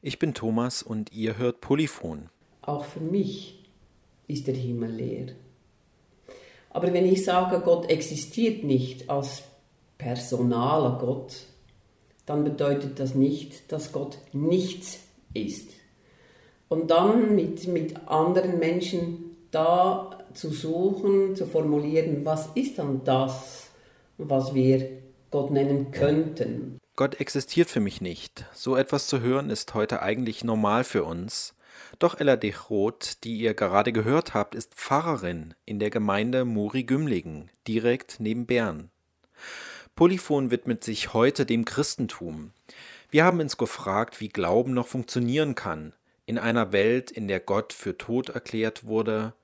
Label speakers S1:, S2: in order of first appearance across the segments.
S1: Ich bin Thomas und ihr hört Polyphon.
S2: Auch für mich ist der Himmel leer. Aber wenn ich sage, Gott existiert nicht als personaler Gott, dann bedeutet das nicht, dass Gott nichts ist. Und dann mit, mit anderen Menschen da zu suchen, zu formulieren, was ist dann das, was wir Gott nennen könnten.
S1: Gott existiert für mich nicht. So etwas zu hören ist heute eigentlich normal für uns. Doch Ella Dechroth, die ihr gerade gehört habt, ist Pfarrerin in der Gemeinde Muri-Gümligen, direkt neben Bern. Polyphon widmet sich heute dem Christentum. Wir haben uns gefragt, wie Glauben noch funktionieren kann, in einer Welt, in der Gott für tot erklärt wurde,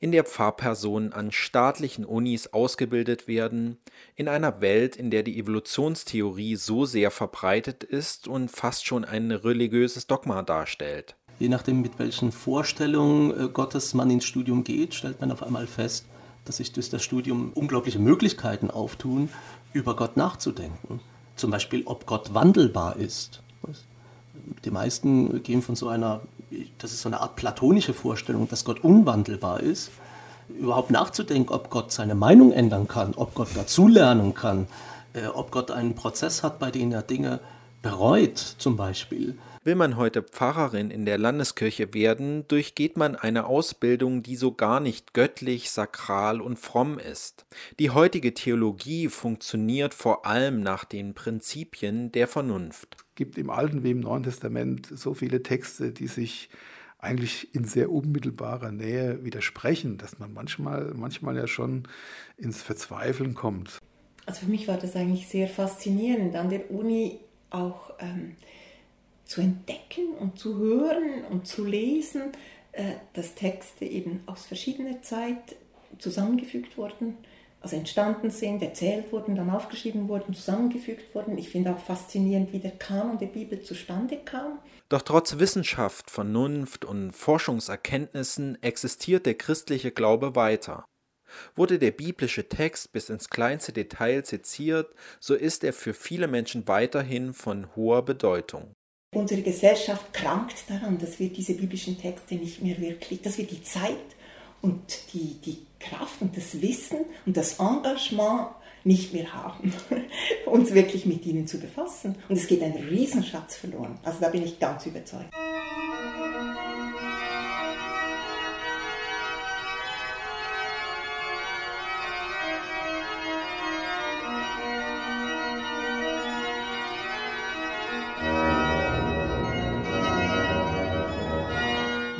S1: in der Pfarrpersonen an staatlichen Unis ausgebildet werden, in einer Welt, in der die Evolutionstheorie so sehr verbreitet ist und fast schon ein religiöses Dogma darstellt.
S3: Je nachdem, mit welchen Vorstellungen äh, Gottes man ins Studium geht, stellt man auf einmal fest, dass sich durch das Studium unglaubliche Möglichkeiten auftun, über Gott nachzudenken. Zum Beispiel, ob Gott wandelbar ist. Die meisten gehen von so einer das ist so eine Art platonische Vorstellung, dass Gott unwandelbar ist, überhaupt nachzudenken, ob Gott seine Meinung ändern kann, ob Gott dazulernen kann, äh, ob Gott einen Prozess hat, bei dem er Dinge bereut, zum Beispiel.
S1: Will man heute Pfarrerin in der Landeskirche werden, durchgeht man eine Ausbildung, die so gar nicht göttlich, sakral und fromm ist. Die heutige Theologie funktioniert vor allem nach den Prinzipien der Vernunft
S4: gibt im Alten wie im Neuen Testament so viele Texte, die sich eigentlich in sehr unmittelbarer Nähe widersprechen, dass man manchmal, manchmal ja schon ins Verzweifeln kommt.
S5: Also für mich war das eigentlich sehr faszinierend, an der Uni auch ähm, zu entdecken und zu hören und zu lesen, äh, dass Texte eben aus verschiedener Zeit zusammengefügt wurden also entstanden sind, erzählt wurden, dann aufgeschrieben wurden, zusammengefügt wurden. Ich finde auch faszinierend, wie der Kanon der Bibel zustande kam.
S1: Doch trotz Wissenschaft, Vernunft und Forschungserkenntnissen existiert der christliche Glaube weiter. Wurde der biblische Text bis ins kleinste Detail seziert, so ist er für viele Menschen weiterhin von hoher Bedeutung.
S5: Unsere Gesellschaft krankt daran, dass wir diese biblischen Texte nicht mehr wirklich, dass wir die Zeit und die, die Kraft und das Wissen und das Engagement nicht mehr haben, uns wirklich mit ihnen zu befassen. Und es geht ein Riesenschatz verloren. Also da bin ich ganz überzeugt.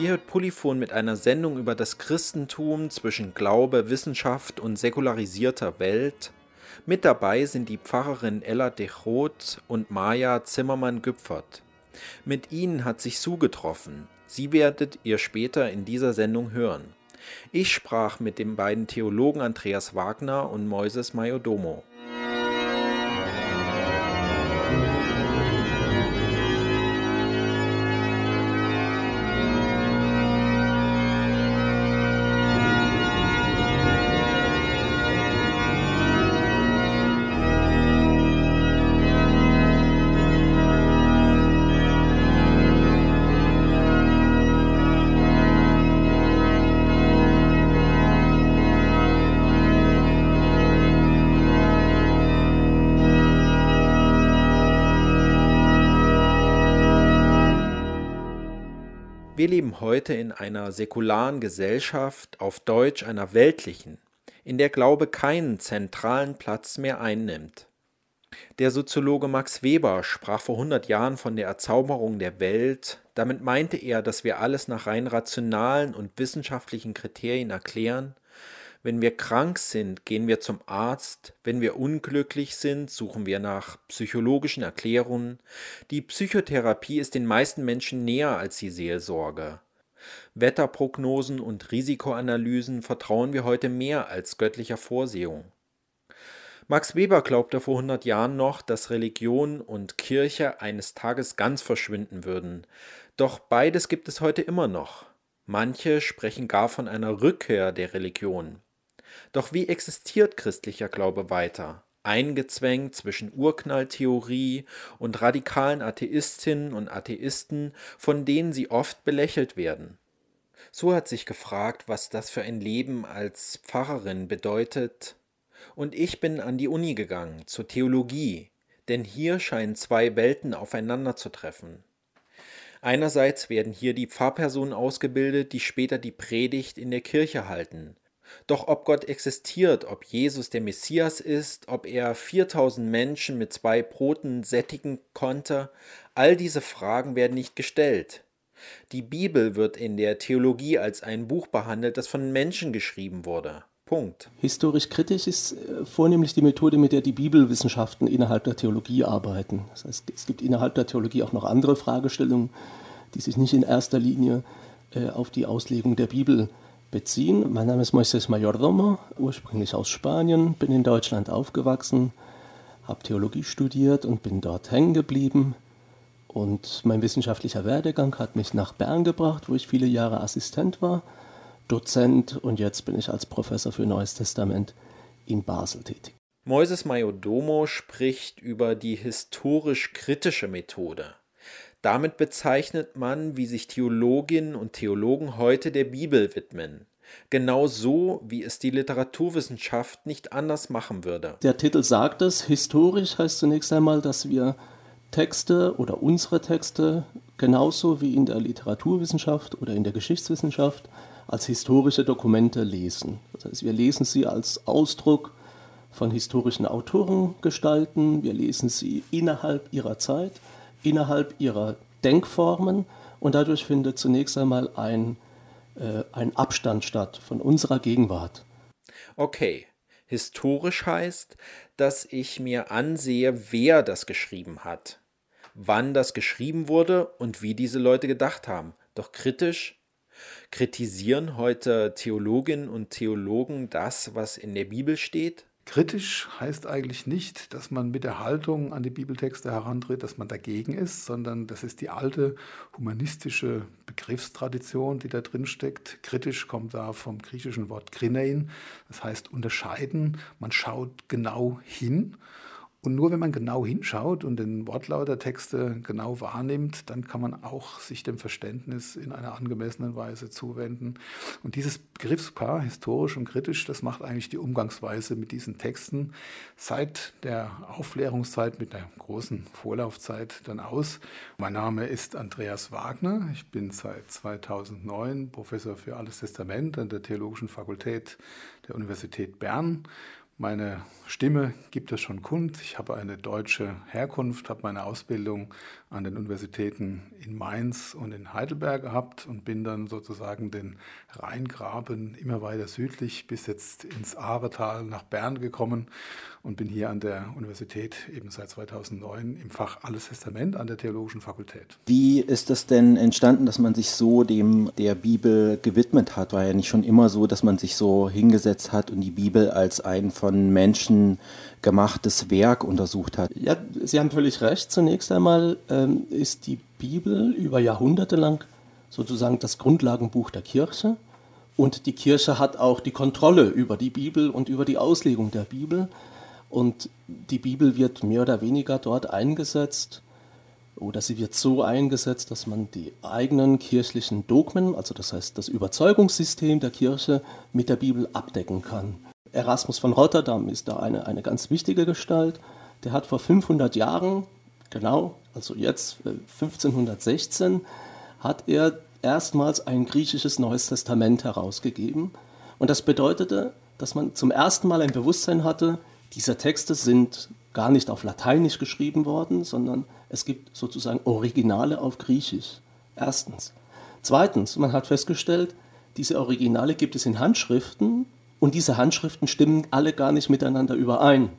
S1: Ihr hört Polyphon mit einer Sendung über das Christentum zwischen Glaube, Wissenschaft und säkularisierter Welt. Mit dabei sind die Pfarrerin Ella Dechroth und Maja Zimmermann-Güpfert. Mit ihnen hat sich Sue getroffen. Sie werdet ihr später in dieser Sendung hören. Ich sprach mit den beiden Theologen Andreas Wagner und Moises Majodomo. Wir leben heute in einer säkularen Gesellschaft, auf Deutsch einer weltlichen, in der Glaube keinen zentralen Platz mehr einnimmt. Der Soziologe Max Weber sprach vor 100 Jahren von der Erzauberung der Welt. Damit meinte er, dass wir alles nach rein rationalen und wissenschaftlichen Kriterien erklären wenn wir krank sind, gehen wir zum Arzt. Wenn wir unglücklich sind, suchen wir nach psychologischen Erklärungen. Die Psychotherapie ist den meisten Menschen näher als die Seelsorge. Wetterprognosen und Risikoanalysen vertrauen wir heute mehr als göttlicher Vorsehung. Max Weber glaubte vor 100 Jahren noch, dass Religion und Kirche eines Tages ganz verschwinden würden. Doch beides gibt es heute immer noch. Manche sprechen gar von einer Rückkehr der Religion. Doch wie existiert christlicher Glaube weiter? eingezwängt zwischen Urknalltheorie und radikalen Atheistinnen und Atheisten, von denen sie oft belächelt werden. So hat sich gefragt, was das für ein Leben als Pfarrerin bedeutet, und ich bin an die Uni gegangen, zur Theologie, denn hier scheinen zwei Welten aufeinanderzutreffen. Einerseits werden hier die Pfarrpersonen ausgebildet, die später die Predigt in der Kirche halten. Doch ob Gott existiert, ob Jesus der Messias ist, ob er 4000 Menschen mit zwei Broten sättigen konnte, all diese Fragen werden nicht gestellt. Die Bibel wird in der Theologie als ein Buch behandelt, das von Menschen geschrieben wurde. Punkt.
S3: Historisch kritisch ist äh, vornehmlich die Methode, mit der die Bibelwissenschaften innerhalb der Theologie arbeiten. Das heißt, es gibt innerhalb der Theologie auch noch andere Fragestellungen, die sich nicht in erster Linie äh, auf die Auslegung der Bibel beziehen. Mein Name ist Moises Mayordomo, ursprünglich aus Spanien, bin in Deutschland aufgewachsen, habe Theologie studiert und bin dort hängen geblieben. Und mein wissenschaftlicher Werdegang hat mich nach Bern gebracht, wo ich viele Jahre Assistent war Dozent und jetzt bin ich als Professor für Neues Testament in Basel tätig.
S1: Moises Majodomo spricht über die historisch-kritische Methode. Damit bezeichnet man, wie sich Theologinnen und Theologen heute der Bibel widmen. Genau so, wie es die Literaturwissenschaft nicht anders machen würde.
S3: Der Titel sagt es, historisch heißt zunächst einmal, dass wir Texte oder unsere Texte genauso wie in der Literaturwissenschaft oder in der Geschichtswissenschaft als historische Dokumente lesen. Das heißt, wir lesen sie als Ausdruck von historischen Autoren gestalten, wir lesen sie innerhalb ihrer Zeit, innerhalb ihrer Denkformen und dadurch findet zunächst einmal ein, äh, ein Abstand statt von unserer Gegenwart.
S1: Okay, historisch heißt, dass ich mir ansehe, wer das geschrieben hat, wann das geschrieben wurde und wie diese Leute gedacht haben. Doch kritisch Kritisieren heute Theologinnen und Theologen das, was in der Bibel steht?
S4: Kritisch heißt eigentlich nicht, dass man mit der Haltung an die Bibeltexte herantritt, dass man dagegen ist, sondern das ist die alte humanistische Begriffstradition, die da drin steckt. Kritisch kommt da vom griechischen Wort krinein, das heißt unterscheiden. Man schaut genau hin und nur wenn man genau hinschaut und den Wortlaut der Texte genau wahrnimmt, dann kann man auch sich dem Verständnis in einer angemessenen Weise zuwenden. Und dieses Begriffspaar, historisch und kritisch, das macht eigentlich die Umgangsweise mit diesen Texten seit der Aufklärungszeit mit der großen Vorlaufzeit dann aus. Mein Name ist Andreas Wagner. Ich bin seit 2009 Professor für Altes Testament an der Theologischen Fakultät der Universität Bern meine Stimme gibt es schon kund. Ich habe eine deutsche Herkunft, habe meine Ausbildung an den Universitäten in Mainz und in Heidelberg gehabt und bin dann sozusagen den Rheingraben immer weiter südlich bis jetzt ins Ahrtal nach Bern gekommen und bin hier an der Universität eben seit 2009 im Fach Alles Testament an der Theologischen Fakultät.
S6: Wie ist es denn entstanden, dass man sich so dem der Bibel gewidmet hat? War ja nicht schon immer so, dass man sich so hingesetzt hat und die Bibel als ein von Menschen gemachtes Werk untersucht hat.
S3: Ja, Sie haben völlig recht. Zunächst einmal ähm, ist die Bibel über Jahrhunderte lang sozusagen das Grundlagenbuch der Kirche. Und die Kirche hat auch die Kontrolle über die Bibel und über die Auslegung der Bibel. Und die Bibel wird mehr oder weniger dort eingesetzt oder sie wird so eingesetzt, dass man die eigenen kirchlichen Dogmen, also das heißt das Überzeugungssystem der Kirche, mit der Bibel abdecken kann. Erasmus von Rotterdam ist da eine, eine ganz wichtige Gestalt. Der hat vor 500 Jahren, genau, also jetzt 1516, äh, hat er erstmals ein griechisches Neues Testament herausgegeben. Und das bedeutete, dass man zum ersten Mal ein Bewusstsein hatte, diese Texte sind gar nicht auf Lateinisch geschrieben worden, sondern es gibt sozusagen Originale auf Griechisch. Erstens. Zweitens, man hat festgestellt, diese Originale gibt es in Handschriften und diese Handschriften stimmen alle gar nicht miteinander überein.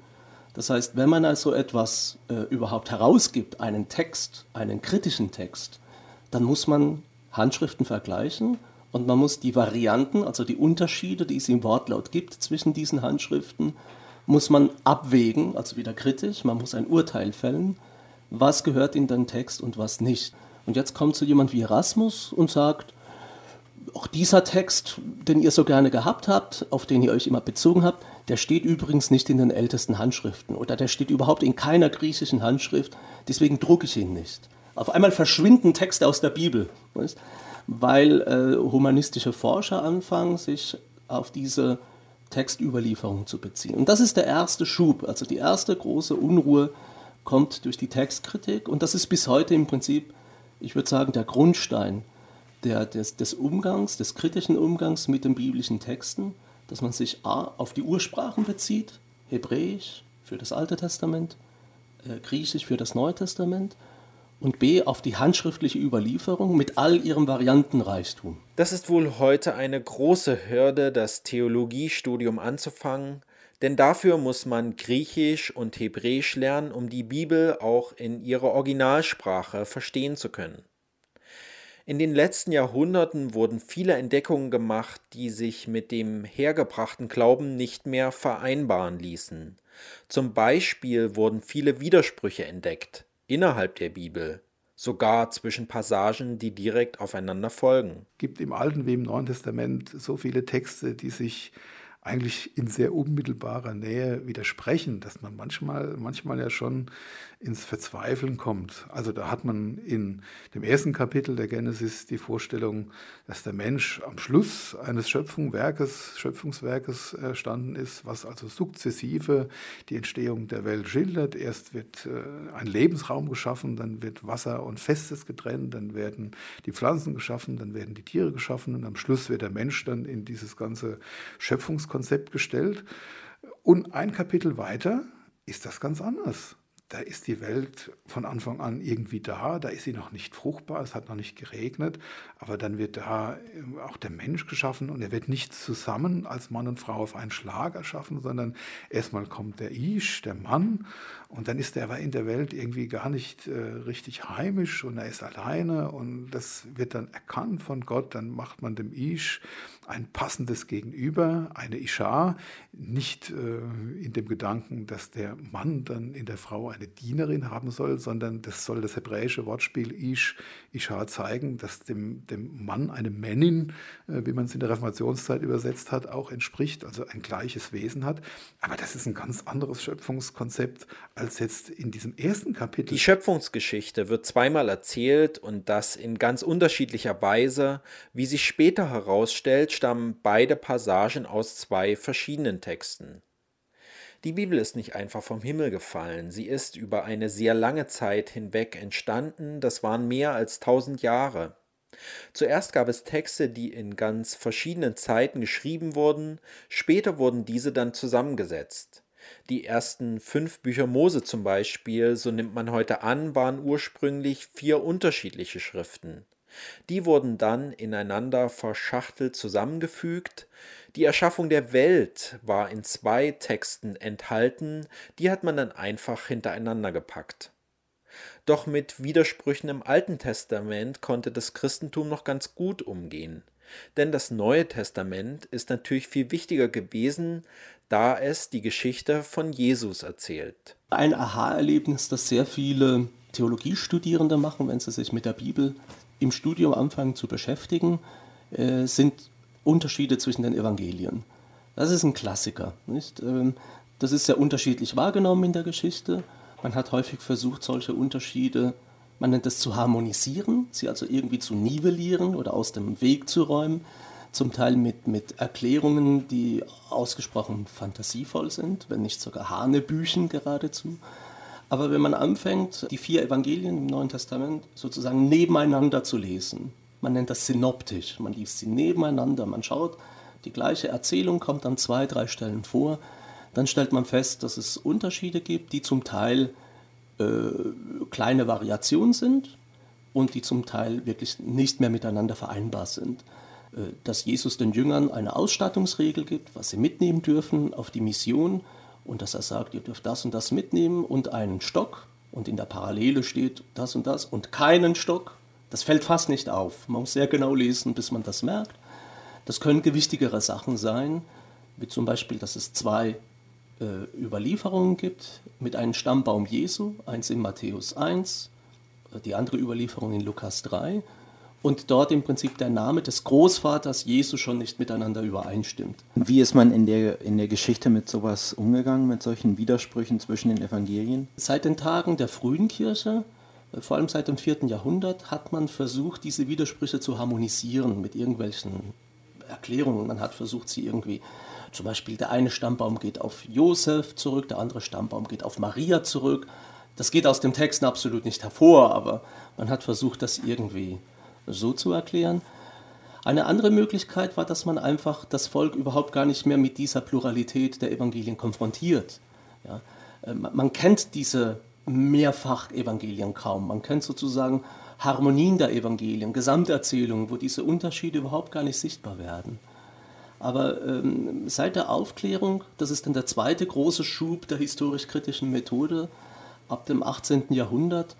S3: Das heißt, wenn man also etwas äh, überhaupt herausgibt, einen Text, einen kritischen Text, dann muss man Handschriften vergleichen und man muss die Varianten, also die Unterschiede, die es im Wortlaut gibt zwischen diesen Handschriften, muss man abwägen, also wieder kritisch, man muss ein Urteil fällen, was gehört in den Text und was nicht. Und jetzt kommt so jemand wie Erasmus und sagt, auch dieser Text, den ihr so gerne gehabt habt, auf den ihr euch immer bezogen habt, der steht übrigens nicht in den ältesten Handschriften oder der steht überhaupt in keiner griechischen Handschrift, deswegen drucke ich ihn nicht. Auf einmal verschwinden Texte aus der Bibel, weil äh, humanistische Forscher anfangen, sich auf diese Textüberlieferung zu beziehen. Und das ist der erste Schub, also die erste große Unruhe kommt durch die Textkritik und das ist bis heute im Prinzip, ich würde sagen, der Grundstein der, des, des Umgangs, des kritischen Umgangs mit den biblischen Texten dass man sich A auf die Ursprachen bezieht, Hebräisch für das Alte Testament, äh, Griechisch für das Neue Testament und B auf die handschriftliche Überlieferung mit all ihrem Variantenreichtum.
S1: Das ist wohl heute eine große Hürde, das Theologiestudium anzufangen, denn dafür muss man Griechisch und Hebräisch lernen, um die Bibel auch in ihrer Originalsprache verstehen zu können. In den letzten Jahrhunderten wurden viele Entdeckungen gemacht, die sich mit dem hergebrachten Glauben nicht mehr vereinbaren ließen. Zum Beispiel wurden viele Widersprüche entdeckt innerhalb der Bibel, sogar zwischen Passagen, die direkt aufeinander folgen.
S4: Es gibt im Alten wie im Neuen Testament so viele Texte, die sich eigentlich in sehr unmittelbarer Nähe widersprechen, dass man manchmal, manchmal ja schon ins Verzweifeln kommt. Also da hat man in dem ersten Kapitel der Genesis die Vorstellung, dass der Mensch am Schluss eines Schöpfungswerkes, Schöpfungswerkes erstanden ist, was also sukzessive die Entstehung der Welt schildert. Erst wird äh, ein Lebensraum geschaffen, dann wird Wasser und Festes getrennt, dann werden die Pflanzen geschaffen, dann werden die Tiere geschaffen und am Schluss wird der Mensch dann in dieses ganze Schöpfungskonzept gestellt. Und ein Kapitel weiter ist das ganz anders da ist die Welt von Anfang an irgendwie da, da ist sie noch nicht fruchtbar, es hat noch nicht geregnet, aber dann wird da ähm, auch der Mensch geschaffen und er wird nicht zusammen als Mann und Frau auf einen Schlag erschaffen, sondern erstmal kommt der Ish, der Mann, und dann ist er aber in der Welt irgendwie gar nicht äh, richtig heimisch und er ist alleine und das wird dann erkannt von Gott, dann macht man dem Ish ein passendes Gegenüber, eine Isha, nicht äh, in dem Gedanken, dass der Mann dann in der Frau eine Dienerin haben soll, sondern das soll das hebräische Wortspiel Ish, Isha zeigen, dass dem, dem Mann eine Männin, äh, wie man es in der Reformationszeit übersetzt hat, auch entspricht, also ein gleiches Wesen hat. Aber das ist ein ganz anderes Schöpfungskonzept als jetzt in diesem ersten Kapitel.
S1: Die Schöpfungsgeschichte wird zweimal erzählt und das in ganz unterschiedlicher Weise. Wie sich später herausstellt, stammen beide Passagen aus zwei verschiedenen Texten. Die Bibel ist nicht einfach vom Himmel gefallen, sie ist über eine sehr lange Zeit hinweg entstanden, das waren mehr als tausend Jahre. Zuerst gab es Texte, die in ganz verschiedenen Zeiten geschrieben wurden, später wurden diese dann zusammengesetzt. Die ersten fünf Bücher Mose zum Beispiel, so nimmt man heute an, waren ursprünglich vier unterschiedliche Schriften. Die wurden dann ineinander verschachtelt zusammengefügt. Die Erschaffung der Welt war in zwei Texten enthalten, die hat man dann einfach hintereinander gepackt. Doch mit Widersprüchen im Alten Testament konnte das Christentum noch ganz gut umgehen. Denn das Neue Testament ist natürlich viel wichtiger gewesen, da es die Geschichte von Jesus erzählt.
S3: Ein Aha-Erlebnis, das sehr viele Theologiestudierende machen, wenn sie sich mit der Bibel im Studium anfangen zu beschäftigen, äh, sind Unterschiede zwischen den Evangelien. Das ist ein Klassiker. Nicht? Ähm, das ist sehr unterschiedlich wahrgenommen in der Geschichte. Man hat häufig versucht, solche Unterschiede, man nennt es zu harmonisieren, sie also irgendwie zu nivellieren oder aus dem Weg zu räumen. Zum Teil mit, mit Erklärungen, die ausgesprochen fantasievoll sind, wenn nicht sogar Hanebüchen geradezu. Aber wenn man anfängt, die vier Evangelien im Neuen Testament sozusagen nebeneinander zu lesen, man nennt das synoptisch, man liest sie nebeneinander, man schaut, die gleiche Erzählung kommt an zwei, drei Stellen vor, dann stellt man fest, dass es Unterschiede gibt, die zum Teil äh, kleine Variationen sind und die zum Teil wirklich nicht mehr miteinander vereinbar sind. Äh, dass Jesus den Jüngern eine Ausstattungsregel gibt, was sie mitnehmen dürfen auf die Mission, und dass er sagt, ihr dürft das und das mitnehmen und einen Stock und in der Parallele steht das und das und keinen Stock. Das fällt fast nicht auf. Man muss sehr genau lesen, bis man das merkt. Das können gewichtigere Sachen sein, wie zum Beispiel, dass es zwei äh, Überlieferungen gibt mit einem Stammbaum Jesu, eins in Matthäus 1, die andere Überlieferung in Lukas 3. und dort im Prinzip der Name des Großvaters Jesu schon nicht miteinander übereinstimmt.
S6: Wie ist man in der, in der Geschichte mit sowas umgegangen, mit solchen Widersprüchen zwischen den Evangelien?
S3: Seit den Tagen der frühen Kirche, äh, vor allem seit dem vierten Jahrhundert, hat man versucht, diese Widersprüche zu harmonisieren mit irgendwelchen Erklärungen. Man hat versucht, sie irgendwie, zum Beispiel der eine Stammbaum geht auf Josef zurück, der andere Stammbaum geht auf Maria zurück. Das geht aus dem Text absolut nicht hervor, aber man hat versucht, das irgendwie so zu erklären. Eine andere Möglichkeit war, dass man einfach das Volk überhaupt gar nicht mehr mit dieser Pluralität der Evangelien konfrontiert. Ja, äh, man kennt diese Mehrfach-Evangelien kaum. Man kennt sozusagen Harmonien der Evangelien, Gesamterzählungen, wo diese Unterschiede überhaupt gar nicht sichtbar werden. Aber ähm, seit der Aufklärung, das ist dann der zweite große Schub der historisch-kritischen Methode, ab dem 18. Jahrhundert,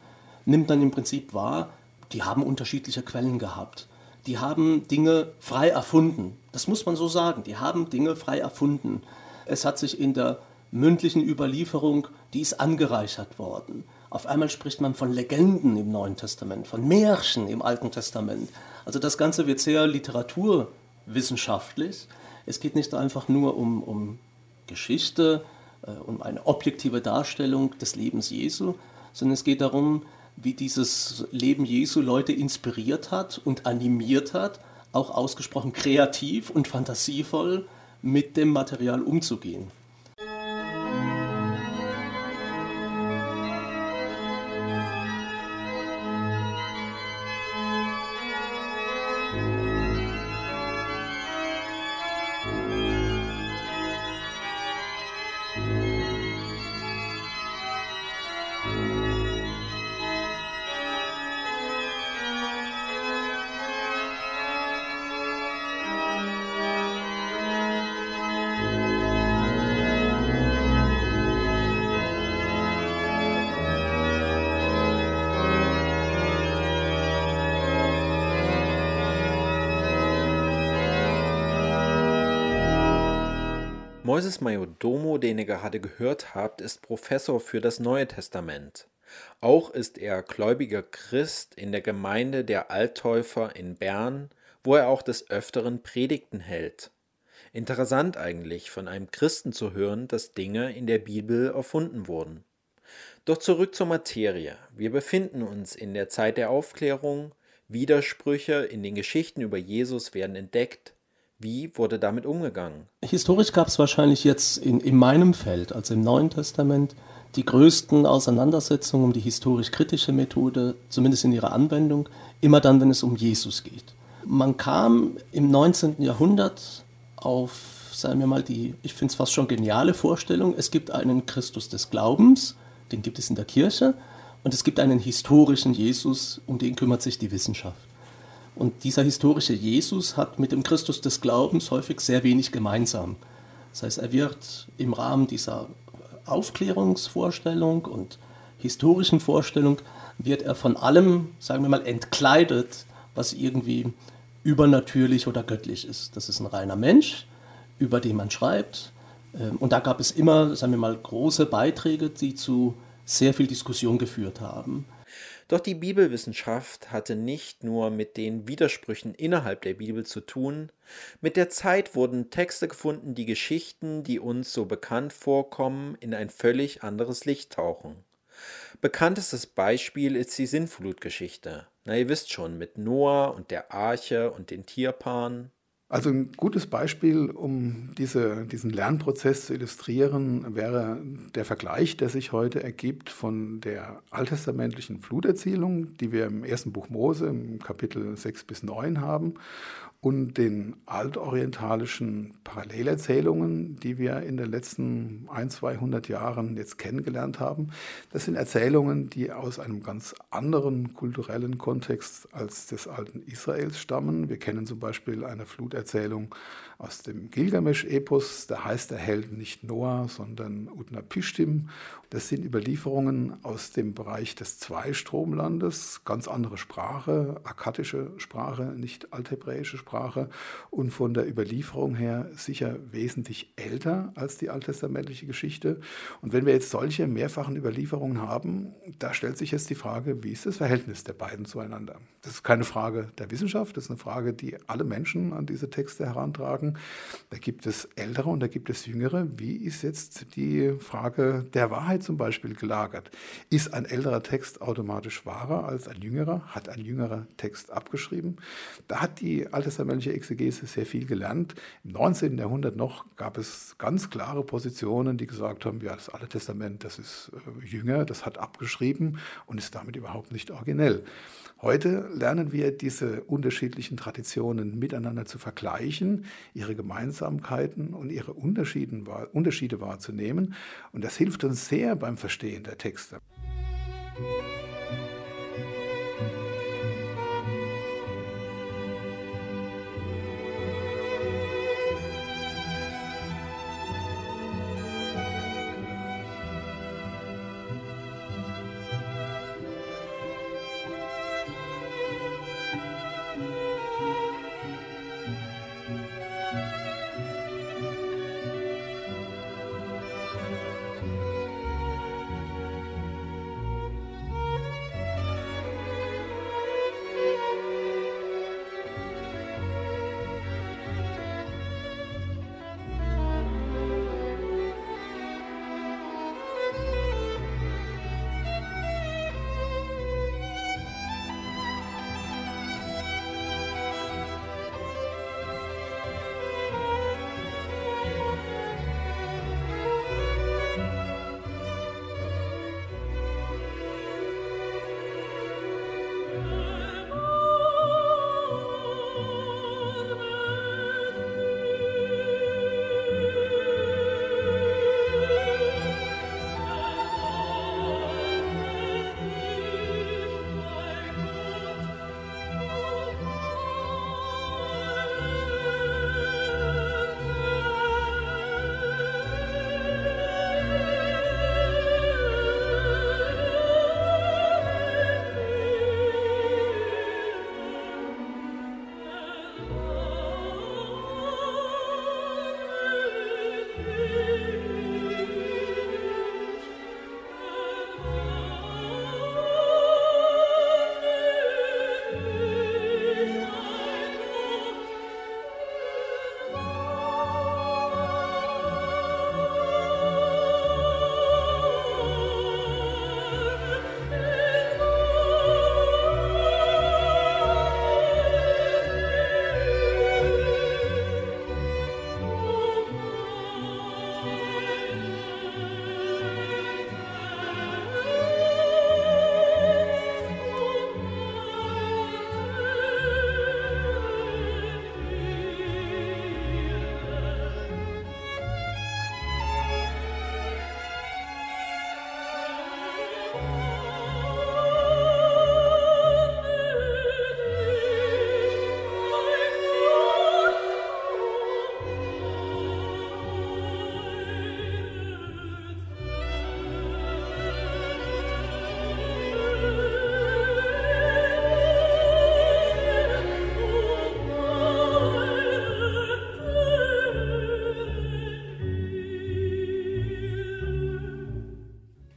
S3: nimmt man im Prinzip wahr, die haben unterschiedliche Quellen gehabt. Die haben Dinge frei erfunden. Das muss man so sagen. Die haben Dinge frei erfunden. Es hat sich in der mündlichen Überlieferung, die angereichert worden. Auf einmal spricht man von Legenden im Neuen Testament, von Märchen im Alten Testament. Also das Ganze wird sehr literaturwissenschaftlich. Es geht nicht einfach nur um, um Geschichte, äh, um eine objektive Darstellung des Lebens Jesu, sondern es geht darum, wie dieses Leben Jesu Leute inspiriert hat und animiert hat, auch ausgesprochen kreativ und fantasievoll mit dem Material umzugehen.
S1: Moises Majodomo, den ihr gerade gehört habt, ist Professor für das Neue Testament. Auch ist er gläubiger Christ in der Gemeinde der Alttäufer in Bern, wo er auch des Öfteren Predigten hält. Interessant eigentlich, von einem Christen zu hören, dass Dinge in der Bibel erfunden wurden. Doch zurück zur Materie. Wir befinden uns in der Zeit der Aufklärung, Widersprüche in den Geschichten über Jesus werden entdeckt, wie wurde damit umgegangen?
S3: Historisch gab es wahrscheinlich jetzt in, in meinem Feld, also im Neuen Testament, die größten Auseinandersetzungen um die historisch-kritische Methode, zumindest in ihrer Anwendung, immer dann, wenn es um Jesus geht. Man kam im 19. Jahrhundert auf, sagen wir mal, die, ich finde es fast schon geniale Vorstellung, es gibt einen Christus des Glaubens, den gibt es in der Kirche, und es gibt einen historischen Jesus, um den kümmert sich die Wissenschaft. Und dieser historische Jesus hat mit dem Christus des Glaubens häufig sehr wenig gemeinsam. Das heißt, er wird im Rahmen dieser Aufklärungsvorstellung und historischen Vorstellung, wird er von allem, sagen wir mal, entkleidet, was irgendwie übernatürlich oder göttlich ist. Das ist ein reiner Mensch, über den man schreibt. Ähm, und da gab es immer, sagen wir mal, große Beiträge, die zu sehr viel Diskussion geführt haben.
S1: Doch die Bibelwissenschaft hatte nicht nur mit den Widersprüchen innerhalb der Bibel zu tun, mit der Zeit wurden Texte gefunden, die Geschichten, die uns so bekannt vorkommen, in ein völlig anderes Licht tauchen. Bekanntestes Beispiel ist die Sintflutgeschichte. Na, ihr wisst schon, mit Noah und der Arche und den Tierpaaren.
S4: Also ein gutes Beispiel, um diese, diesen Lernprozess zu illustrieren, wäre der Vergleich, der sich heute ergibt von der alttestamentlichen Fluterzählung, die wir im ersten Buch Mose im Kapitel 6 bis 9 haben, und den altorientalischen Parallelerzählungen, die wir in den letzten ein, 200 Jahren jetzt kennengelernt haben. Das sind Erzählungen, die aus einem ganz anderen kulturellen Kontext als des alten Israels stammen. Wir kennen zum Beispiel eine Fluterzählung aus dem Gilgamesch-Epos. Da heißt der Held nicht Noah, sondern Utnapishtim. Das sind Überlieferungen aus dem Bereich des Zweistromlandes, ganz andere Sprache, akkadische Sprache, nicht althebräische Sprache. Und von der Überlieferung her sicher wesentlich älter als die alttestamentliche Geschichte. Und wenn wir jetzt solche mehrfachen Überlieferungen haben, da stellt sich jetzt die Frage, wie ist das Verhältnis der beiden zueinander? Das ist keine Frage der Wissenschaft, das ist eine Frage, die alle Menschen an diese Texte herantragen. Da gibt es ältere und da gibt es jüngere. Wie ist jetzt die Frage der Wahrheit zum Beispiel gelagert? Ist ein älterer Text automatisch wahrer als ein jüngerer? Hat ein jüngerer Text abgeschrieben? Da hat die alttestamentliche Exegese sehr viel gelernt. Im 19. Jahrhundert noch gab es ganz klare Positionen, die gesagt haben, ja, das Alte Testament, das ist äh, jünger, das hat abgeschrieben und ist damit überhaupt nicht originell. Heute lernen wir diese unterschiedlichen Traditionen miteinander zu vergleichen, ihre Gemeinsamkeiten und ihre Unterschiede wahrzunehmen. Und das hilft uns sehr beim Verstehen der Texte.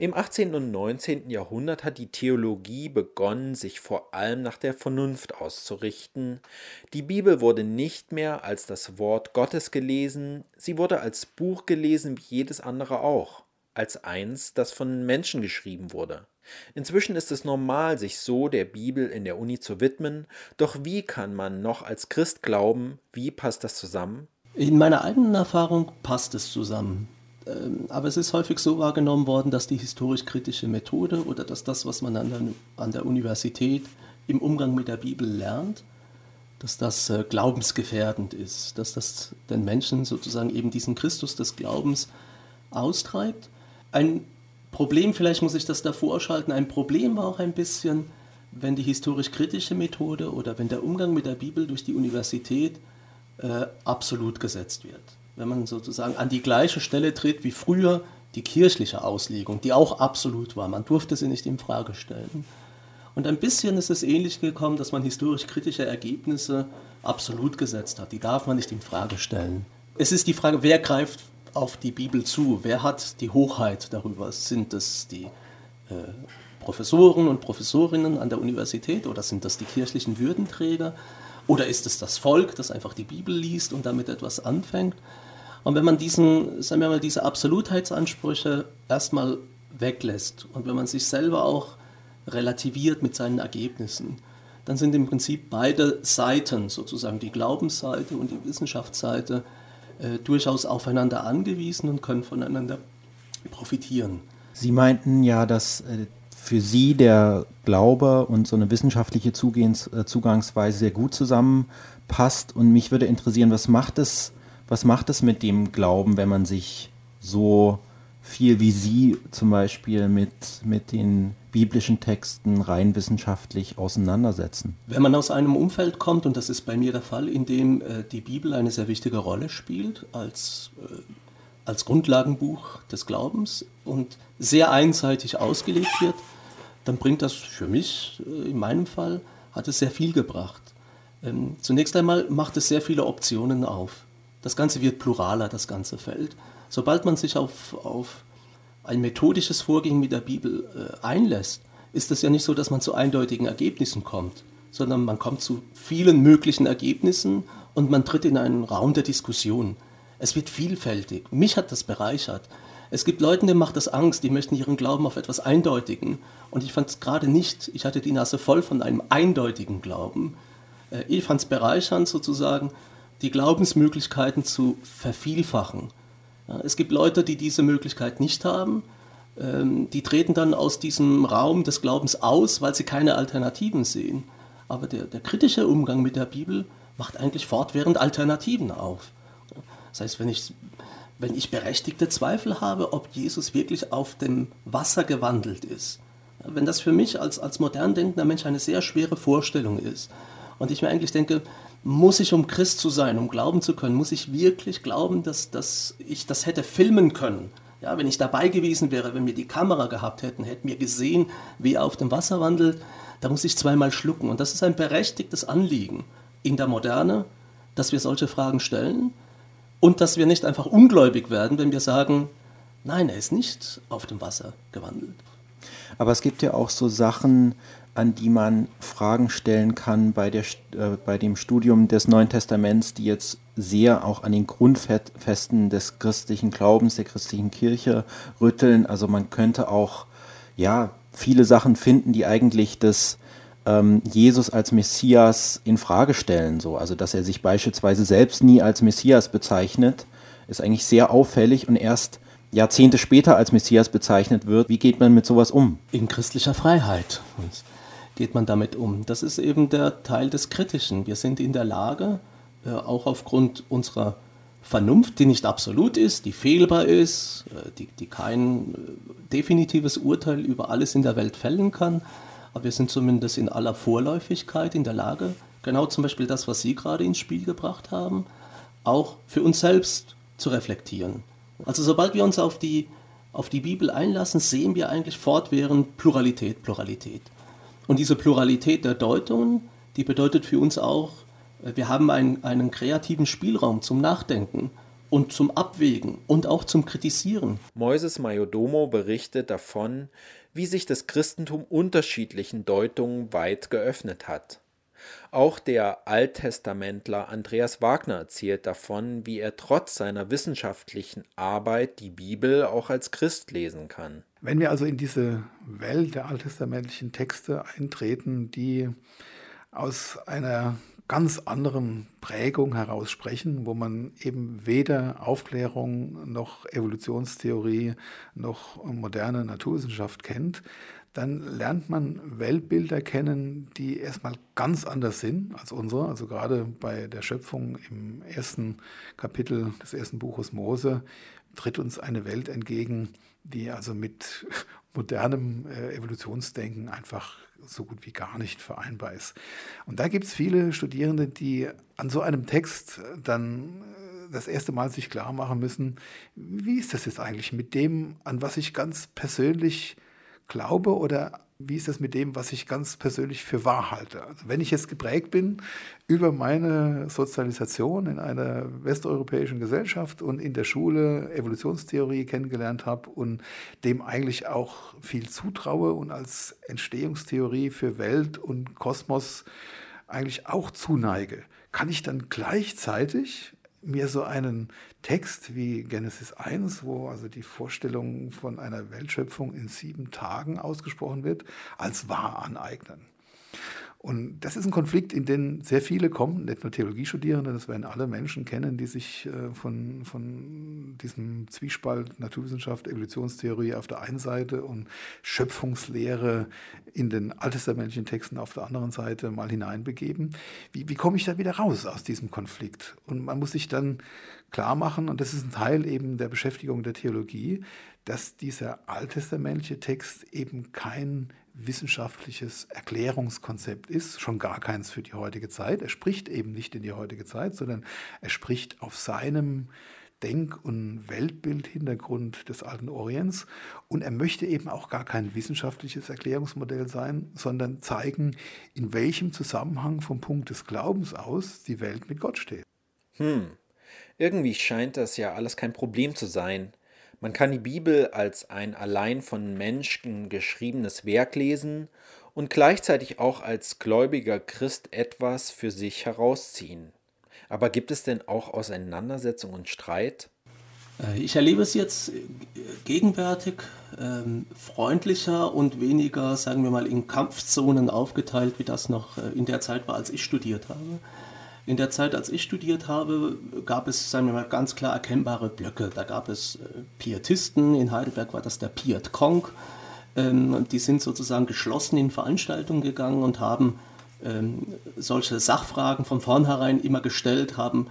S1: Im 18. und 19. Jahrhundert hat die Theologie begonnen, sich vor allem nach der Vernunft auszurichten. Die Bibel wurde nicht mehr als das Wort Gottes gelesen, sie wurde als Buch gelesen wie jedes andere auch, als eins, das von Menschen geschrieben wurde. Inzwischen ist es normal, sich so der Bibel in der Uni zu widmen, doch wie kann man noch als Christ glauben, wie passt das zusammen?
S3: In meiner eigenen Erfahrung passt es zusammen. Ähm, aber es ist häufig so wahrgenommen worden, dass die historisch-kritische Methode oder dass das, was man an der, an der Universität im Umgang mit der Bibel lernt, dass das äh, glaubensgefährdend ist, dass das den Menschen sozusagen eben diesen Christus des Glaubens austreibt. Ein Problem, vielleicht muss ich das davor schalten, ein Problem war auch ein bisschen, wenn die historisch-kritische Methode oder wenn der Umgang mit der Bibel durch die Universität äh, absolut gesetzt wird wenn man sozusagen an die gleiche Stelle tritt wie früher die kirchliche Auslegung, die auch absolut war. Man durfte sie nicht in Frage stellen. Und ein bisschen ist es ähnlich gekommen, dass man historisch kritische Ergebnisse absolut gesetzt hat. Die darf man nicht in Frage stellen. Es ist die Frage, wer greift auf die Bibel zu? Wer hat die Hochheit darüber? Sind es die äh, Professoren und Professorinnen an der Universität oder sind das die kirchlichen Würdenträger? Oder ist es das Volk, das einfach die Bibel liest und damit etwas anfängt? Und wenn man diesen, sagen wir mal, diese Absolutheitsansprüche erstmal weglässt und wenn man sich selber auch relativiert mit seinen Ergebnissen, dann sind im Prinzip beide Seiten, sozusagen die Glaubensseite und die Wissenschaftsseite, äh, durchaus aufeinander angewiesen und können voneinander profitieren.
S6: Sie meinten ja, dass äh, für Sie der Glaube und so eine wissenschaftliche Zugehens, äh, Zugangsweise sehr gut zusammenpasst. Und mich würde interessieren, was macht es, was macht es mit dem Glauben, wenn man sich so viel wie Sie zum Beispiel mit, mit den biblischen Texten rein wissenschaftlich auseinandersetzen.
S3: Wenn man aus einem Umfeld kommt, und das ist bei mir der Fall, in dem äh, die Bibel eine sehr wichtige Rolle spielt als, äh, als Grundlagenbuch des Glaubens und sehr einseitig ausgelegt wird, dann bringt das für mich, äh, in meinem Fall, hat es sehr viel gebracht. Ähm, zunächst einmal macht es sehr viele Optionen auf. Das Ganze wird pluraler, das ganze Feld. Sobald man sich auf, auf ein methodisches Vorgehen mit der Bibel äh, einlässt, ist es ja nicht so, dass man zu eindeutigen Ergebnissen kommt, sondern man kommt zu vielen möglichen Ergebnissen und man tritt in einen Raum der Diskussion. Es wird vielfältig. Mich hat das bereichert. Es gibt Leute, denen macht das Angst, die möchten ihren Glauben auf etwas Eindeutigen. Und ich fand es gerade nicht, ich hatte die Nase voll von einem eindeutigen Glauben. Äh, ich fand es bereichernd sozusagen, die Glaubensmöglichkeiten zu vervielfachen es gibt Leute, die diese Möglichkeit nicht haben. Ähm, die treten dann aus diesem Raum des Glaubens aus, weil sie keine Alternativen sehen. Aber der, der kritische Umgang mit der Bibel macht eigentlich fortwährend Alternativen auf. Das heißt, wenn ich, wenn ich berechtigte Zweifel habe, ob Jesus wirklich auf dem Wasser gewandelt ist, wenn das für mich als, als modern denkender Mensch eine sehr schwere Vorstellung ist und ich mir eigentlich denke, muss ich, um Christ zu sein, um glauben zu können, muss ich wirklich glauben, dass, dass ich das hätte filmen können. Ja, wenn ich dabei gewesen wäre, wenn wir die Kamera gehabt hätten, hätten wir gesehen, wie er auf dem Wasser wandelt, da muss ich zweimal schlucken. Und das ist ein berechtigtes Anliegen in der Moderne, dass wir solche Fragen stellen und dass wir nicht einfach ungläubig werden, wenn wir sagen, nein, er ist nicht auf dem Wasser gewandelt.
S6: Aber es gibt ja auch so Sachen, an die man Fragen stellen kann bei, der, äh, bei dem Studium des Neuen Testaments, die jetzt sehr auch an den Grundfesten des christlichen Glaubens, der christlichen Kirche rütteln. Also man könnte auch ja viele Sachen finden, die eigentlich das ähm, Jesus als Messias in Frage stellen. So. Also dass er sich beispielsweise selbst nie als Messias bezeichnet, ist eigentlich sehr auffällig und erst Jahrzehnte später als Messias bezeichnet wird. Wie geht man mit sowas um?
S3: In christlicher Freiheit geht man damit um? Das ist eben der Teil des Kritischen. Wir sind in der Lage, äh, auch aufgrund unserer Vernunft, die nicht absolut ist, die fehlbar ist, äh, die, die kein äh, definitives Urteil über alles in der Welt fällen kann, aber wir sind zumindest in aller Vorläufigkeit in der Lage, genau zum Beispiel das, was Sie gerade ins Spiel gebracht haben, auch für uns selbst zu reflektieren. Also sobald wir uns auf die, auf die Bibel einlassen, sehen wir eigentlich fortwährend Pluralität, Pluralität. Und diese Pluralität der Deutungen, die bedeutet für uns auch, äh, wir haben einen, einen kreativen Spielraum zum Nachdenken und zum Abwägen und auch zum Kritisieren.
S1: Moises Majodomo berichtet davon, wie sich das Christentum unterschiedlichen Deutungen weit geöffnet hat. Auch der Alttestamentler Andreas Wagner erzählt davon, wie er trotz seiner wissenschaftlichen Arbeit die Bibel auch als Christ lesen kann.
S4: Wenn wir also in diese Welt der alttestamentlichen Texte eintreten, die aus einer ganz anderen Prägung heraus sprechen, wo man eben weder Aufklärung noch Evolutionstheorie noch moderne Naturwissenschaft kennt, dann lernt man Weltbilder kennen, die erstmal ganz anders sind als unsere. Also gerade bei der Schöpfung im ersten Kapitel des ersten Buches Mose tritt uns eine Welt entgegen, die also mit modernem äh, Evolutionsdenken einfach so gut wie gar nicht vereinbar ist. Und da gibt es viele Studierende, die an so einem Text dann äh, das erste Mal sich klar machen müssen, wie ist das jetzt eigentlich mit dem, an was ich ganz persönlich glaube oder wie ist das mit dem, was ich ganz persönlich für wahr halte? Also wenn ich jetzt geprägt bin über meine Sozialisation in einer westeuropäischen Gesellschaft und in der Schule Evolutionstheorie kennengelernt habe und dem eigentlich auch viel zutraue und als Entstehungstheorie für Welt und Kosmos eigentlich auch zuneige, kann ich dann gleichzeitig mir so einen Text wie Genesis 1, wo also die Vorstellung von einer Weltschöpfung in sieben Tagen ausgesprochen wird, als wahr aneignen. Und das ist ein Konflikt, in den sehr viele kommen, nicht nur Theologiestudierende, das werden alle Menschen kennen, die sich äh, von, von diesem Zwiespalt Naturwissenschaft, Evolutionstheorie auf der einen Seite und Schöpfungslehre in den alttestamentlichen Texten auf der anderen Seite mal hineinbegeben. Wie, wie komme ich da wieder raus aus diesem Konflikt? Und man muss sich dann klar machen, und das ist ein Teil eben der Beschäftigung der Theologie, dass dieser alttestamentliche Text eben kein wissenschaftliches Erklärungskonzept ist, schon gar keins für die heutige Zeit. Er spricht eben nicht in die heutige Zeit, sondern er spricht auf seinem Denk- und Weltbild-Hintergrund des alten Orients. Und er möchte eben auch gar kein wissenschaftliches Erklärungsmodell sein, sondern zeigen, in welchem Zusammenhang vom Punkt des Glaubens aus die Welt mit Gott steht.
S1: Hm, irgendwie scheint das ja alles kein Problem zu sein. Man kann die Bibel als ein allein von Menschen geschriebenes Werk lesen und gleichzeitig auch als gläubiger Christ etwas für sich herausziehen. Aber gibt es denn auch Auseinandersetzung und Streit?
S3: Äh, ich erlebe es jetzt gegenwärtig ähm, freundlicher und weniger, sagen wir mal, in Kampfzonen aufgeteilt, wie das noch äh, in der Zeit war, als ich studiert habe. In der Zeit, als ich studiert habe, gab es, sagen wir mal, ganz klar erkennbare Blöcke. Da gab es äh, Pietisten, in Heidelberg war das der Piet Kong. Ähm, die sind sozusagen geschlossen in Veranstaltungen gegangen und haben ähm, solche Sachfragen von vornherein immer gestellt, haben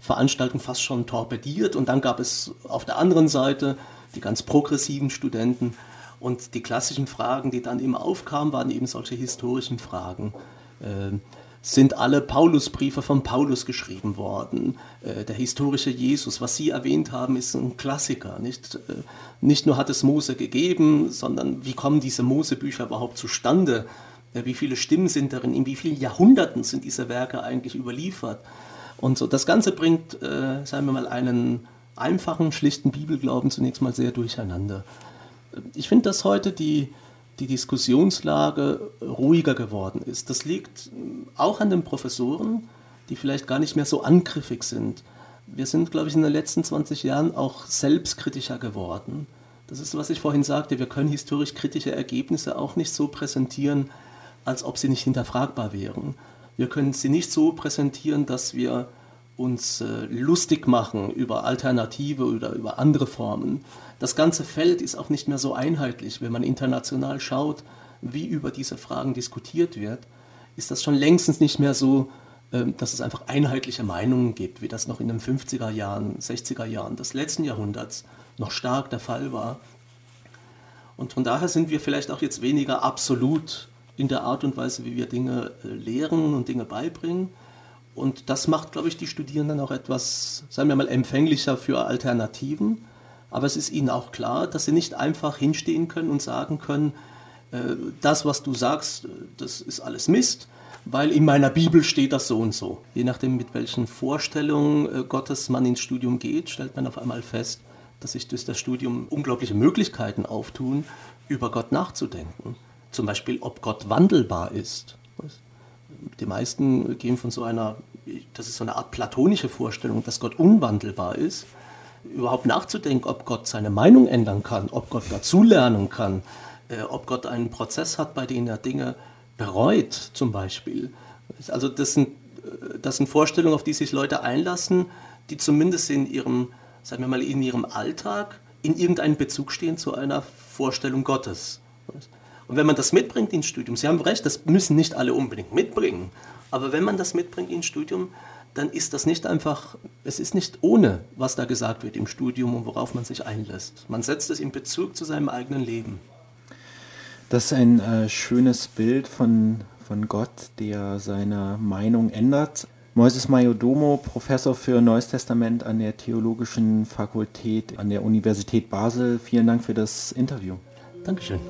S3: Veranstaltungen fast schon torpediert. Und dann gab es auf der anderen Seite die ganz progressiven Studenten. Und die klassischen Fragen, die dann immer aufkamen, waren eben solche historischen Fragen. Ähm, sind alle Paulusbriefe von Paulus geschrieben worden. Äh, der historische Jesus, was Sie erwähnt haben, ist ein Klassiker. Nicht, äh, nicht nur hat es Mose gegeben, sondern wie kommen diese Mosebücher überhaupt zustande? Äh, wie viele Stimmen sind darin? In wie vielen Jahrhunderten sind diese Werke eigentlich überliefert? Und so, das Ganze bringt, sagen wir mal, einen einfachen, schlichten Bibelglauben zunächst mal sehr durcheinander. Ich finde, dass heute die, die Diskussionslage ruhiger geworden ist. Das liegt auch an den Professoren, die vielleicht gar nicht mehr so angriffig sind. Wir sind, glaube ich, in den letzten 20 Jahren auch selbstkritischer geworden. Das ist, was ich vorhin sagte, wir können historisch kritische Ergebnisse auch nicht so präsentieren, als ob sie nicht hinterfragbar wären. Wir können sie nicht so präsentieren, dass wir uns äh, lustig machen über Alternative oder über andere Formen. Das ganze Feld ist auch nicht mehr so einheitlich. Wenn man international schaut, wie über diese Fragen diskutiert wird, ist das schon längstens nicht mehr so, äh, dass es einfach einheitliche Meinungen gibt, wie das noch in den 50er Jahren, 60er Jahren des letzten Jahrhunderts noch stark der Fall war. Und von daher sind wir vielleicht auch jetzt weniger absolut in der Art und Weise, wie wir Dinge äh, lehren und Dinge beibringen und das macht, glaube ich, die Studierenden auch etwas, sagen wir mal, empfänglicher für Alternativen. Aber es ist ihnen auch klar, dass sie nicht einfach hinstehen können und sagen können, äh, das, was du sagst, das ist alles Mist, weil in meiner Bibel steht das so und so. Je nachdem, mit welchen Vorstellungen äh, Gottes man ins Studium geht, stellt man auf einmal fest, dass sich durch das Studium unglaubliche Möglichkeiten auftun, über Gott nachzudenken. Zum Beispiel, ob Gott wandelbar ist die meisten gehen von so einer, das ist so eine Art platonische Vorstellung, dass Gott unwandelbar ist, überhaupt nachzudenken, ob Gott seine Meinung ändern kann, ob Gott dazulernen kann, äh, ob Gott einen Prozess hat, bei dem er Dinge bereut, zum Beispiel. Also das sind, äh, das sind Vorstellungen, auf die sich Leute einlassen, die zumindest in ihrem, sagen wir mal, in ihrem Alltag in irgendeinen Bezug stehen zu einer Vorstellung Gottes. Und wenn man das mitbringt ins Studium, Sie haben recht, das müssen nicht alle unbedingt mitbringen, aber wenn man das mitbringt ins Studium, dann ist das nicht einfach, es ist nicht ohne, was da gesagt wird im Studium und worauf man sich einlässt. Man setzt es in Bezug zu seinem eigenen Leben.
S6: Das ist ein äh, schönes Bild von, von Gott, der seine Meinung ändert. Moises Majodomo, Professor für Neues Testament an der Theologischen Fakultät an der Universität Basel. Vielen Dank für das Interview.
S3: Dankeschön.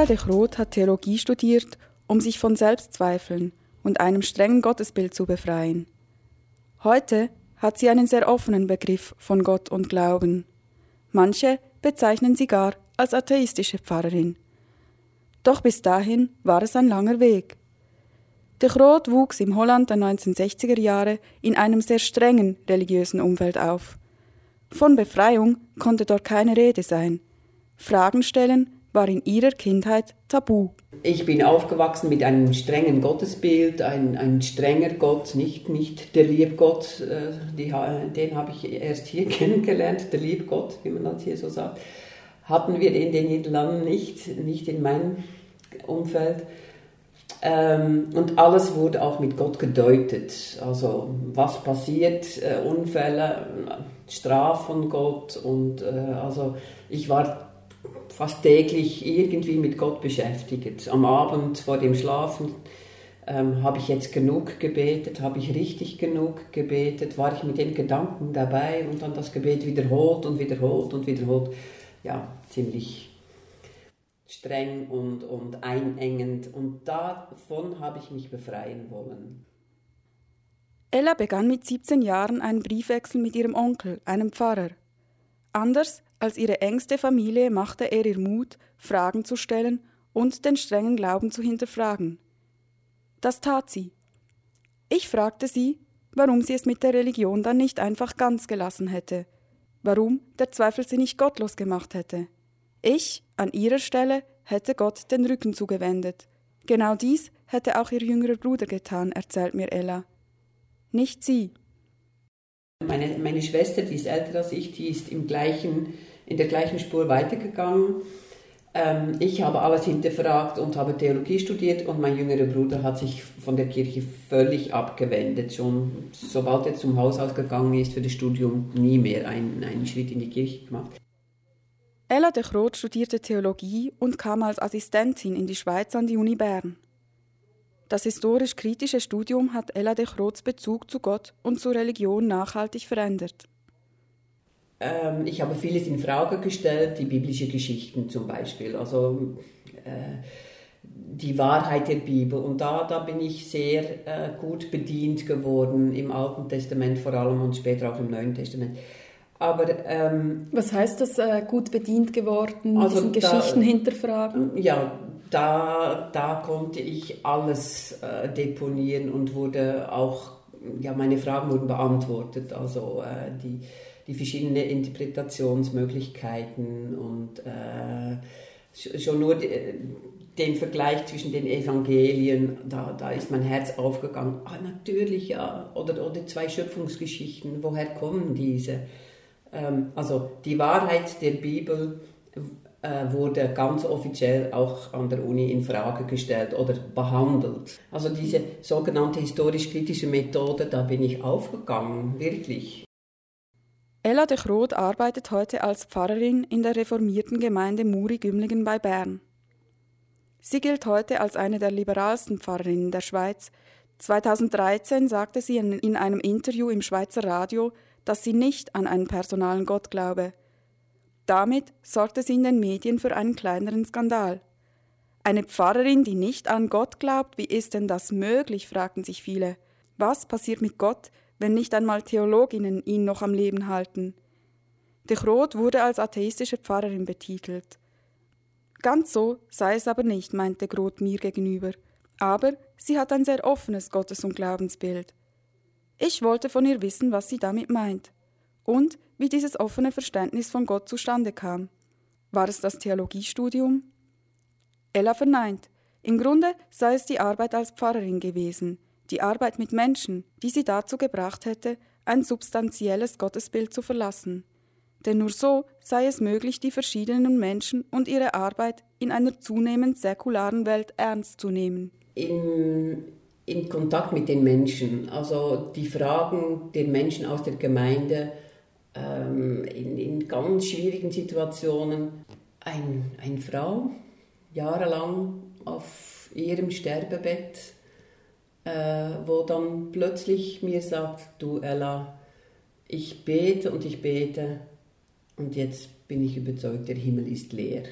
S7: Ella de Groot hat Theologie studiert, um sich von Selbstzweifeln und einem strengen Gottesbild zu befreien. Heute hat sie einen sehr offenen Begriff von Gott und Glauben. Manche bezeichnen sie gar als atheistische Pfarrerin. Doch bis dahin war es ein langer Weg. De Groot wuchs im Holland der 1960er Jahre in einem sehr strengen religiösen Umfeld auf. Von Befreiung konnte dort keine Rede sein. Fragen stellen war in ihrer Kindheit tabu.
S2: Ich bin aufgewachsen mit einem strengen Gottesbild, ein, ein strenger Gott, nicht, nicht der Liebgott, äh, die, den habe ich erst hier kennengelernt, der Liebgott, wie man das hier so sagt. Hatten wir in den Niederlanden nicht, nicht in meinem Umfeld. Ähm, und alles wurde auch mit Gott gedeutet. Also was passiert, äh, Unfälle, Straf von Gott und äh, also ich war fast täglich irgendwie mit Gott beschäftigt. Am Abend vor dem Schlafen ähm, habe ich jetzt genug gebetet, habe ich richtig genug gebetet, war ich mit den Gedanken dabei und dann das Gebet wiederholt und wiederholt und wiederholt. Ja, ziemlich streng und, und einengend und davon habe ich mich befreien wollen.
S7: Ella begann mit 17 Jahren einen Briefwechsel mit ihrem Onkel, einem Pfarrer. Anders als ihre engste Familie machte er ihr Mut, Fragen zu stellen und den strengen Glauben zu hinterfragen. Das tat sie. Ich fragte sie, warum sie es mit der Religion dann nicht einfach ganz gelassen hätte, warum der Zweifel sie nicht gottlos gemacht hätte. Ich, an ihrer Stelle, hätte Gott den Rücken zugewendet. Genau dies hätte auch ihr jüngerer Bruder getan, erzählt mir Ella. Nicht sie.
S2: Meine, meine Schwester, die ist älter als ich, die ist im gleichen in der gleichen Spur weitergegangen. Ähm, ich habe alles hinterfragt und habe Theologie studiert und mein jüngerer Bruder hat sich von der Kirche völlig abgewendet. Schon sobald er zum Haus ausgegangen ist für das Studium, nie mehr einen, einen Schritt in die Kirche gemacht.
S7: Ella de Groot studierte Theologie und kam als Assistentin in die Schweiz an die Uni Bern. Das historisch-kritische Studium hat Ella de Groots Bezug zu Gott und zur Religion nachhaltig verändert.
S2: Ähm, ich habe vieles in Frage gestellt, die biblische Geschichten zum Beispiel, also äh, die Wahrheit der Bibel. Und da, da bin ich sehr äh, gut bedient geworden im Alten Testament vor allem und später auch im Neuen Testament.
S7: Aber ähm, was heißt das äh, gut bedient geworden? Also diesen da, Geschichten hinterfragen?
S2: Ja, da, da konnte ich alles äh, deponieren und wurde auch ja meine Fragen wurden beantwortet. Also äh, die die verschiedenen Interpretationsmöglichkeiten und äh, schon nur den Vergleich zwischen den Evangelien, da, da ist mein Herz aufgegangen. Ah, natürlich, ja. Oder, oder zwei Schöpfungsgeschichten, woher kommen diese? Ähm, also die Wahrheit der Bibel äh, wurde ganz offiziell auch an der Uni in Frage gestellt oder behandelt. Also diese sogenannte historisch-kritische Methode, da bin ich aufgegangen, wirklich.
S7: Ella de Groot arbeitet heute als Pfarrerin in der reformierten Gemeinde Muri-Gümligen bei Bern. Sie gilt heute als eine der liberalsten Pfarrerinnen der Schweiz. 2013 sagte sie in einem Interview im Schweizer Radio, dass sie nicht an einen personalen Gott glaube. Damit sorgte sie in den Medien für einen kleineren Skandal. Eine Pfarrerin, die nicht an Gott glaubt, wie ist denn das möglich? fragten sich viele. Was passiert mit Gott, wenn nicht einmal Theologinnen ihn noch am Leben halten. De Groot wurde als atheistische Pfarrerin betitelt. Ganz so sei es aber nicht, meinte Groth mir gegenüber. Aber sie hat ein sehr offenes Gottes- und Glaubensbild. Ich wollte von ihr wissen, was sie damit meint und wie dieses offene Verständnis von Gott zustande kam. War es das Theologiestudium? Ella verneint. Im Grunde sei es die Arbeit als Pfarrerin gewesen, die Arbeit mit Menschen, die sie dazu gebracht hätte, ein substanzielles Gottesbild zu verlassen. Denn nur so sei es möglich, die verschiedenen Menschen und ihre Arbeit in einer zunehmend säkularen Welt ernst zu nehmen.
S2: In, in Kontakt mit den Menschen, also die Fragen der Menschen aus der Gemeinde ähm, in, in ganz schwierigen Situationen. Ein, eine Frau, jahrelang auf ihrem Sterbebett, äh, wo dann plötzlich mir sagt, du Ella, ich bete und ich bete und jetzt bin ich überzeugt, der Himmel ist leer.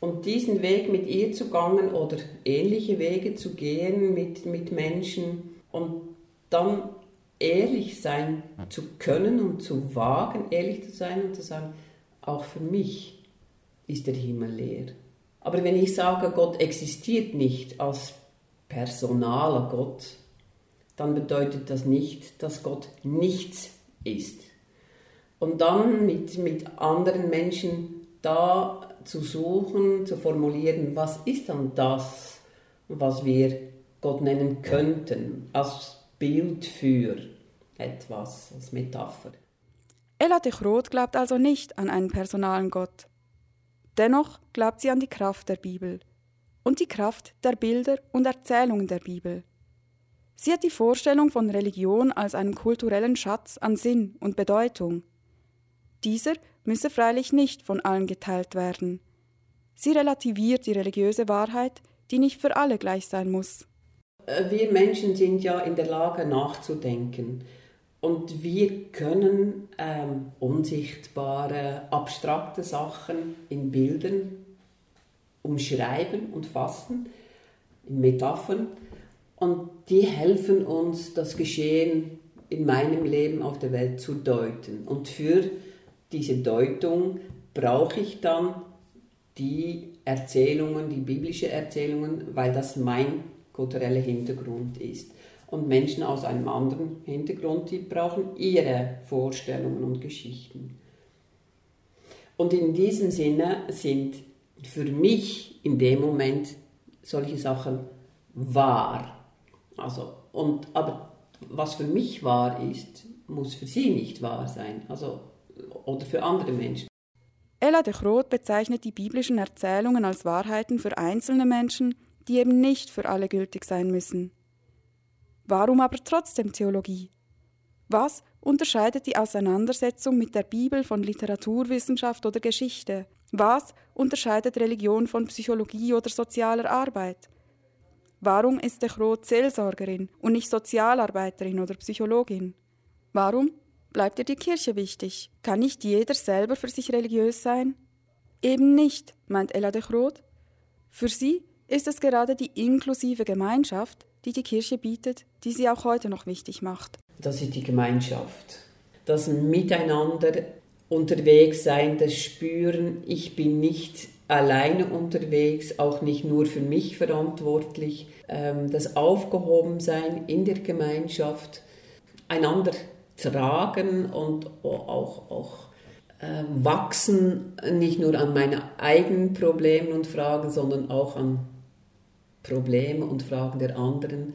S2: Und diesen Weg mit ihr zu gehen oder ähnliche Wege zu gehen mit, mit Menschen und dann ehrlich sein zu können und zu wagen, ehrlich zu sein und zu sagen, auch für mich ist der Himmel leer. Aber wenn ich sage, Gott existiert nicht als personaler Gott, dann bedeutet das nicht, dass Gott nichts ist. Und dann mit, mit anderen Menschen da zu suchen, zu formulieren, was ist dann das, was wir Gott nennen könnten, als Bild für etwas, als Metapher.
S7: Ella de glaubt also nicht an einen personalen Gott. Dennoch glaubt sie an die Kraft der Bibel – und die Kraft der Bilder und Erzählungen der Bibel. Sie hat die Vorstellung von Religion als einem kulturellen Schatz an Sinn und Bedeutung. Dieser müsse freilich nicht von allen geteilt werden. Sie relativiert die religiöse Wahrheit, die nicht für alle gleich sein muss.
S2: Wir Menschen sind ja in der Lage nachzudenken und wir können ähm, unsichtbare, abstrakte Sachen in Bildern umschreiben und fassen, in Metaphern. Und die helfen uns, das Geschehen in meinem Leben auf der Welt zu deuten. Und für diese Deutung brauche ich dann die Erzählungen, die biblische Erzählungen, weil das mein kultureller Hintergrund ist. Und Menschen aus einem anderen Hintergrund, die brauchen ihre Vorstellungen und Geschichten. Und in diesem Sinne sind für mich in dem Moment solche Sachen wahr. Also, und, aber was für mich wahr ist, muss für sie nicht wahr sein. Also, oder für andere Menschen.
S7: Ella de Groot bezeichnet die biblischen Erzählungen als Wahrheiten für einzelne Menschen, die eben nicht für alle gültig sein müssen. Warum aber trotzdem Theologie? Was unterscheidet die Auseinandersetzung mit der Bibel von Literaturwissenschaft oder Geschichte? Was unterscheidet Religion von Psychologie oder sozialer Arbeit? Warum ist de Groot Seelsorgerin und nicht Sozialarbeiterin oder Psychologin? Warum bleibt ihr die Kirche wichtig? Kann nicht jeder selber für sich religiös sein? Eben nicht, meint Ella de Groot. Für sie ist es gerade die inklusive Gemeinschaft, die die Kirche bietet, die sie auch heute noch wichtig macht.
S2: Das ist die Gemeinschaft. Das Miteinander unterwegs sein, das Spüren, ich bin nicht alleine unterwegs, auch nicht nur für mich verantwortlich, ähm, das Aufgehobensein in der Gemeinschaft, einander tragen und auch, auch äh, wachsen, nicht nur an meinen eigenen Problemen und Fragen, sondern auch an Probleme und Fragen der anderen.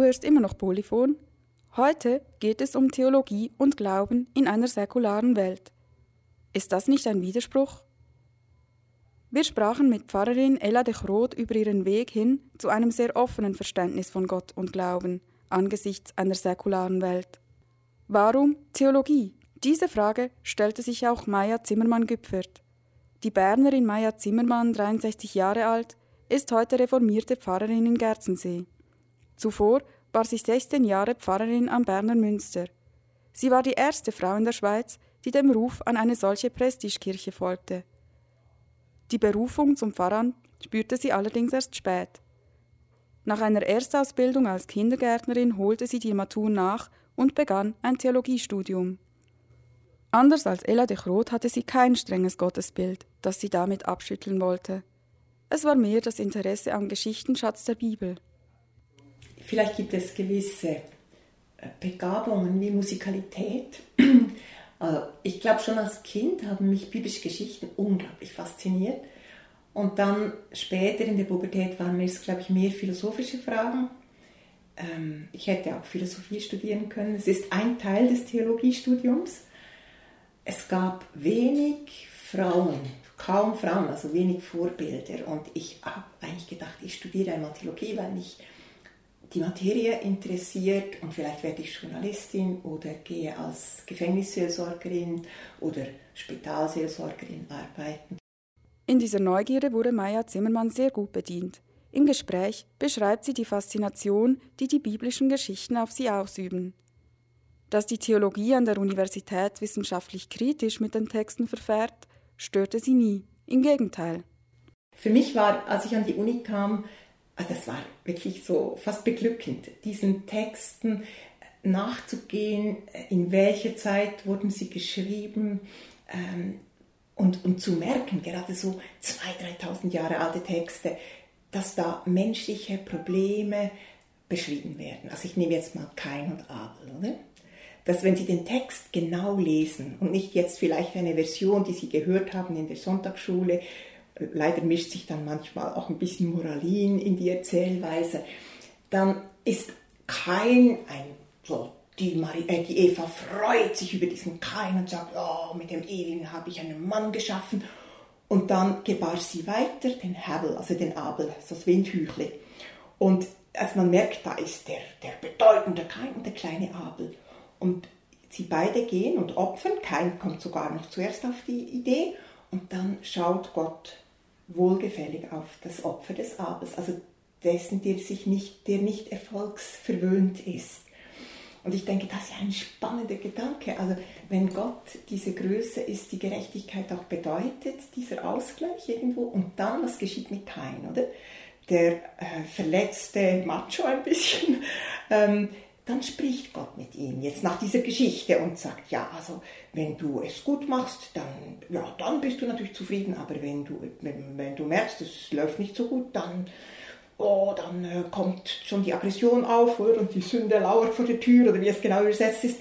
S7: Du hörst immer noch Polyphon? Heute geht es um Theologie und Glauben in einer säkularen Welt. Ist das nicht ein Widerspruch? Wir sprachen mit Pfarrerin Ella de Groot über ihren Weg hin zu einem sehr offenen Verständnis von Gott und Glauben angesichts einer säkularen Welt. Warum Theologie? Diese Frage stellte sich auch Maya Zimmermann-Güpfert. Die Bernerin Maya Zimmermann, 63 Jahre alt, ist heute reformierte Pfarrerin in Gerzensee. Zuvor war sie 16 Jahre Pfarrerin am Berner Münster. Sie war die erste Frau in der Schweiz, die dem Ruf an eine solche Prestigekirche folgte. Die Berufung zum Pfarramt spürte sie allerdings erst spät. Nach einer Erstausbildung als Kindergärtnerin holte sie die Matur nach und begann ein Theologiestudium. Anders als Ella de Groot hatte sie kein strenges Gottesbild, das sie damit abschütteln wollte. Es war mehr das Interesse am Geschichtenschatz der Bibel.
S5: Vielleicht gibt es gewisse äh, Begabungen wie Musikalität. Also, ich glaube, schon als Kind haben mich biblische Geschichten unglaublich fasziniert. Und dann später in der Pubertät waren mir es, glaube ich, mehr philosophische Fragen. Ähm, ich hätte auch Philosophie studieren können. Es ist ein Teil des Theologiestudiums. Es gab wenig Frauen, kaum Frauen, also wenig Vorbilder. Und ich habe eigentlich gedacht, ich studiere einmal Theologie, weil mich die Materie interessiert und vielleicht werde ich Journalistin oder gehe als Gefängnisseelsorgerin oder Spitalseelsorgerin arbeiten.
S7: In dieser Neugierde wurde Maya Zimmermann sehr gut bedient. Im Gespräch beschreibt sie die Faszination, die die biblischen Geschichten auf sie ausüben. Dass die Theologie an der Universität wissenschaftlich kritisch mit den Texten verfährt, störte sie nie. Im Gegenteil.
S5: Für mich war, als ich an die Uni kam, also das war wirklich so fast beglückend, diesen Texten nachzugehen, in welcher Zeit wurden sie geschrieben ähm, und, und zu merken, gerade so 2.000, 3.000 Jahre alte Texte, dass da menschliche Probleme beschrieben werden. Also ich nehme jetzt mal Kain und Abel, oder? dass wenn Sie den Text genau lesen und nicht jetzt vielleicht eine Version, die Sie gehört haben in der Sonntagsschule, leider mischt sich dann manchmal auch ein bisschen Moralin in die Erzählweise, dann ist kein ein so die, Marie, äh, die Eva freut sich über diesen Kain und sagt, oh, mit dem Ewigen habe ich einen Mann geschaffen. Und dann gebar sie weiter den Hebel, also den Abel, das Windhüchle. Und als man merkt, da ist der, der bedeutende Kain und der kleine Abel. Und sie beide gehen und opfern. Kain kommt sogar noch zuerst auf die Idee. Und dann schaut Gott wohlgefällig auf das Opfer des Abels, also dessen, der, sich nicht, der nicht erfolgsverwöhnt ist. Und ich denke, das ist ein spannender Gedanke. Also wenn Gott diese Größe ist, die Gerechtigkeit auch bedeutet, dieser Ausgleich irgendwo, und dann, was geschieht mit Kain, oder? Der äh, verletzte Macho ein bisschen, ähm, dann spricht Gott mit ihm jetzt nach dieser Geschichte und sagt, ja, also wenn du es gut machst, dann, ja, dann bist du natürlich zufrieden, aber wenn du, wenn, du merkst, es läuft nicht so gut, dann, oh, dann äh, kommt schon die Aggression auf oder, und die Sünde lauert vor der Tür oder wie es genau übersetzt ist.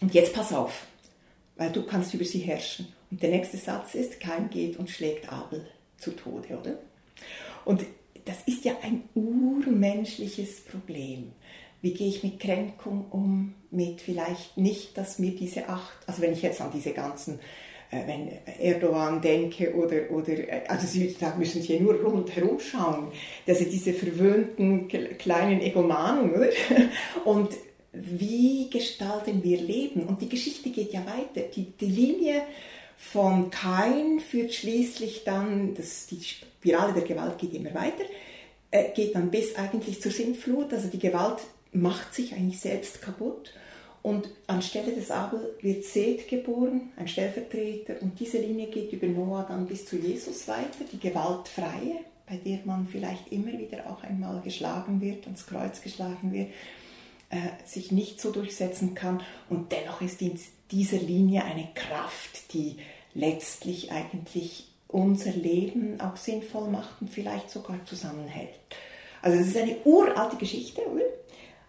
S5: Und jetzt pass auf, weil du kannst über sie herrschen. Und der nächste Satz ist, kein geht und schlägt Abel zu Tode, oder? Und das ist ja ein urmenschliches Problem wie gehe ich mit Kränkung um, mit vielleicht nicht, dass mir diese acht, also wenn ich jetzt an diese ganzen, äh, wenn Erdogan denke oder, oder äh, also Sie, da müssen Sie ja nur rundherum schauen, also diese verwöhnten kleinen Egomanen, oder? Und wie gestalten wir Leben? Und die Geschichte geht ja weiter. Die, die Linie von Kain führt schließlich dann, das, die Spirale der Gewalt geht immer weiter, äh, geht dann bis eigentlich zur Sintflut, also die Gewalt macht sich eigentlich selbst kaputt. Und anstelle des Abel wird Seth geboren, ein Stellvertreter, und diese Linie geht über Noah dann bis zu Jesus weiter, die gewaltfreie, bei der man vielleicht immer wieder auch einmal geschlagen wird, ans Kreuz geschlagen wird, äh, sich nicht so durchsetzen kann. Und dennoch ist in dieser Linie eine Kraft, die letztlich eigentlich unser Leben auch sinnvoll macht und vielleicht sogar zusammenhält. Also es ist eine uralte Geschichte, oder?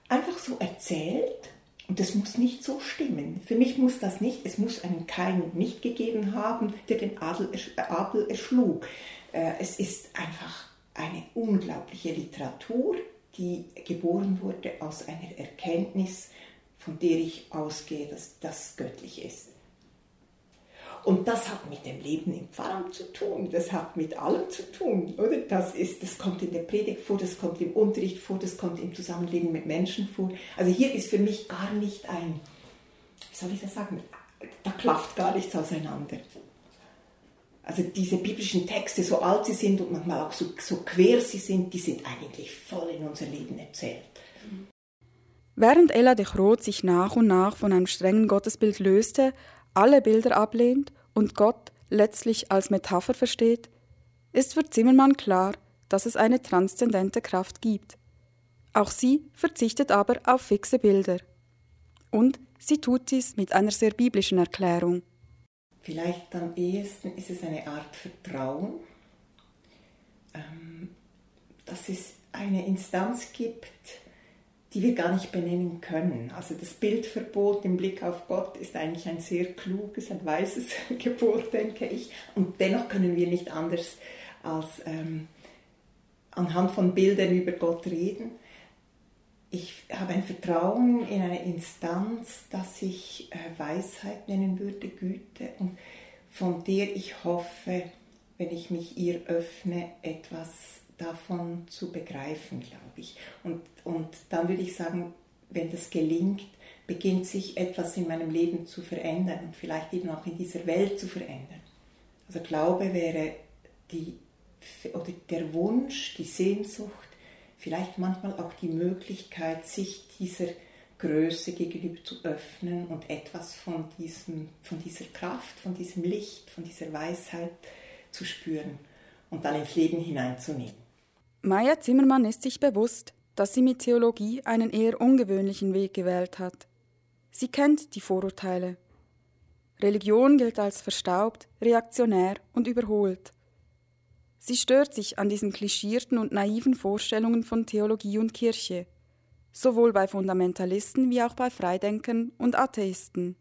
S5: Einfach so erzählt und das muss nicht so stimmen. Für mich muss das nicht, es muss einen Kain nicht gegeben haben, der den Adel, Abel erschlug. Äh, es ist einfach eine unglaubliche Literatur, die geboren wurde aus einer Erkenntnis, von der ich ausgehe, dass das göttlich ist. Und das hat mit dem Leben im Pfarramt zu tun, das hat mit allem zu tun, oder? Das, ist, das kommt in der Predigt vor, das kommt im Unterricht vor, das kommt im Zusammenleben mit Menschen vor. Also hier ist für mich gar nicht ein, wie soll ich das sagen, da klafft gar nichts auseinander. Also diese biblischen Texte, so alt sie sind und manchmal auch so, so quer sie sind, die sind eigentlich voll in unser Leben erzählt.
S7: Während Ella de Groot sich nach und nach von einem strengen Gottesbild löste, alle Bilder ablehnt und Gott letztlich als Metapher versteht, ist für Zimmermann klar, dass es eine transzendente Kraft gibt. Auch sie verzichtet aber auf fixe Bilder. Und sie tut dies mit einer sehr biblischen Erklärung.
S5: Vielleicht am ehesten ist es eine Art Vertrauen, ähm, dass es eine Instanz gibt, die wir gar nicht benennen können. Also das Bildverbot im Blick auf Gott ist eigentlich ein sehr kluges, ein weises Gebot, denke ich. Und dennoch können wir nicht anders als ähm, anhand von Bildern über Gott reden. Ich habe ein Vertrauen in eine Instanz, dass ich äh, Weisheit nennen würde, Güte, und von der ich hoffe, wenn ich mich ihr öffne, etwas davon zu begreifen, glaube ich. Und, und dann würde ich sagen, wenn das gelingt, beginnt sich etwas in meinem Leben zu verändern und vielleicht eben auch in dieser Welt zu verändern. Also Glaube wäre die, oder der Wunsch, die Sehnsucht, vielleicht manchmal auch die Möglichkeit, sich dieser Größe gegenüber zu öffnen und etwas von, diesem, von dieser Kraft, von diesem Licht, von dieser Weisheit zu spüren und dann ins Leben hineinzunehmen.
S7: Maya Zimmermann ist sich bewusst, dass sie mit Theologie einen eher ungewöhnlichen Weg gewählt hat. Sie kennt die Vorurteile. Religion gilt als verstaubt, reaktionär und überholt. Sie stört sich an diesen klischierten und naiven Vorstellungen von Theologie und Kirche, sowohl bei Fundamentalisten wie auch bei Freidenkern und Atheisten.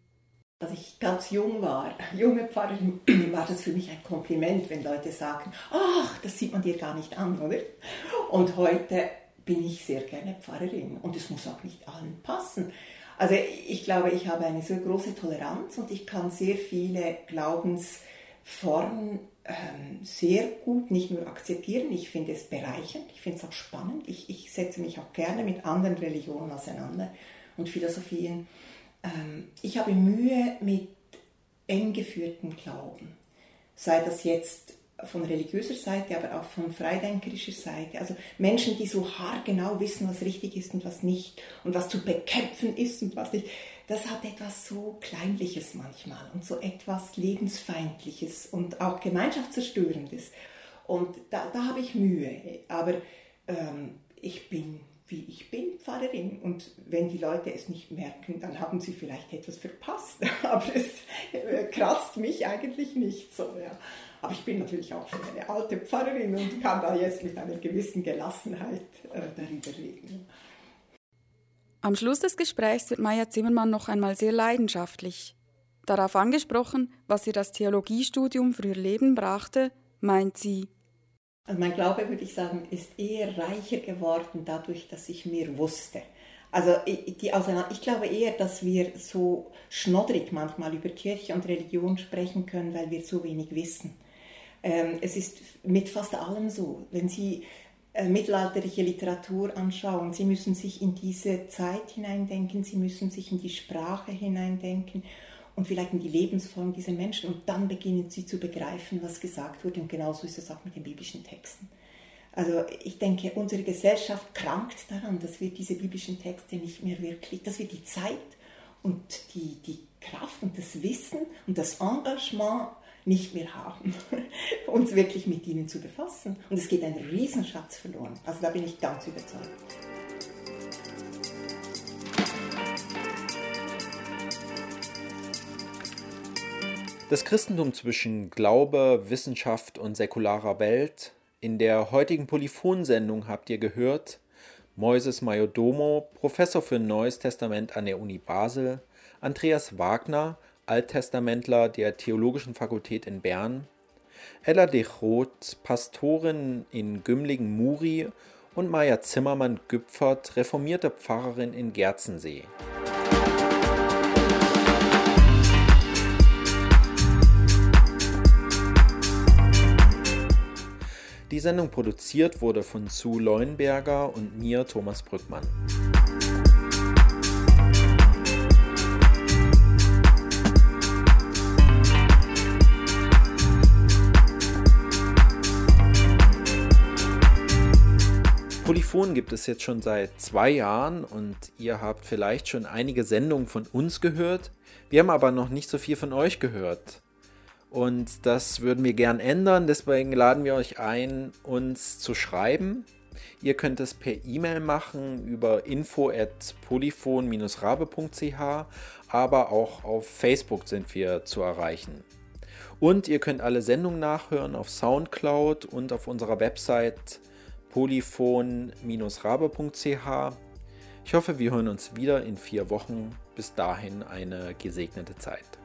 S5: Als ich ganz jung war, junge Pfarrerin, war das für mich ein Kompliment, wenn Leute sagen, ach, das sieht man dir gar nicht an, oder? Und heute bin ich sehr gerne Pfarrerin und es muss auch nicht allen passen. Also ich glaube, ich habe eine so große Toleranz und ich kann sehr viele Glaubensformen ähm, sehr gut nicht nur akzeptieren, ich finde es bereichernd, ich finde es auch spannend. Ich, ich setze mich auch gerne mit anderen Religionen auseinander und Philosophien. Ähm, ich habe Mühe mit eng geführtem Glauben, sei das jetzt von religiöser Seite, aber auch von freidenkerischer Seite. Also Menschen, die so haargenau wissen, was richtig ist und was nicht und was zu bekämpfen ist und was nicht. Das hat etwas so Kleinliches manchmal und so etwas Lebensfeindliches und auch Gemeinschaftszerstörendes. Und da, da habe ich Mühe. Aber ähm, ich bin wie ich bin, Pfarrerin. Und wenn die Leute es nicht merken, dann haben sie vielleicht etwas verpasst. Aber es äh, kratzt mich eigentlich nicht so. Ja. Aber ich bin natürlich auch schon eine alte Pfarrerin und kann da jetzt mit einer gewissen Gelassenheit äh, darüber reden.
S7: Am Schluss des Gesprächs wird Maja Zimmermann noch einmal sehr leidenschaftlich. Darauf angesprochen, was ihr das Theologiestudium für ihr Leben brachte, meint sie,
S5: also mein Glaube, würde ich sagen, ist eher reicher geworden dadurch, dass ich mehr wusste. Also die ich glaube eher, dass wir so schnoddrig manchmal über Kirche und Religion sprechen können, weil wir so wenig wissen. Ähm, es ist mit fast allem so. Wenn Sie äh, mittelalterliche Literatur anschauen, Sie müssen sich in diese Zeit hineindenken, Sie müssen sich in die Sprache hineindenken und vielleicht in die Lebensform dieser Menschen und dann beginnen sie zu begreifen, was gesagt wurde und genauso ist es auch mit den biblischen Texten. Also ich denke, unsere Gesellschaft krankt daran, dass wir diese biblischen Texte nicht mehr wirklich, dass wir die Zeit und die, die Kraft und das Wissen und das Engagement nicht mehr haben, uns wirklich mit ihnen zu befassen. Und es geht ein Riesenschatz verloren. Also da bin ich ganz überzeugt.
S1: Das Christentum zwischen Glaube, Wissenschaft und säkularer Welt. In der heutigen Polyphonsendung habt ihr gehört Moises Majodomo, Professor für Neues Testament an der Uni Basel, Andreas Wagner, Alttestamentler der Theologischen Fakultät in Bern, Ella de Roth, Pastorin in Gümlingen-Muri und Maja Zimmermann-Güpfert, reformierte Pfarrerin in Gerzensee. Die Sendung produziert wurde von Sue Leuenberger und mir, Thomas Brückmann. Polyphon gibt es jetzt schon seit zwei Jahren und ihr habt vielleicht schon einige Sendungen von uns gehört. Wir haben aber noch nicht so viel von euch gehört. Und das würden wir gern ändern. Deswegen laden wir euch ein, uns zu schreiben. Ihr könnt es per E-Mail machen über info at polyphon-rabe.ch, aber auch auf Facebook sind wir zu erreichen. Und ihr könnt alle Sendungen nachhören auf Soundcloud und auf unserer Website polyphon-rabe.ch. Ich hoffe, wir hören uns wieder in vier Wochen. Bis dahin eine gesegnete Zeit.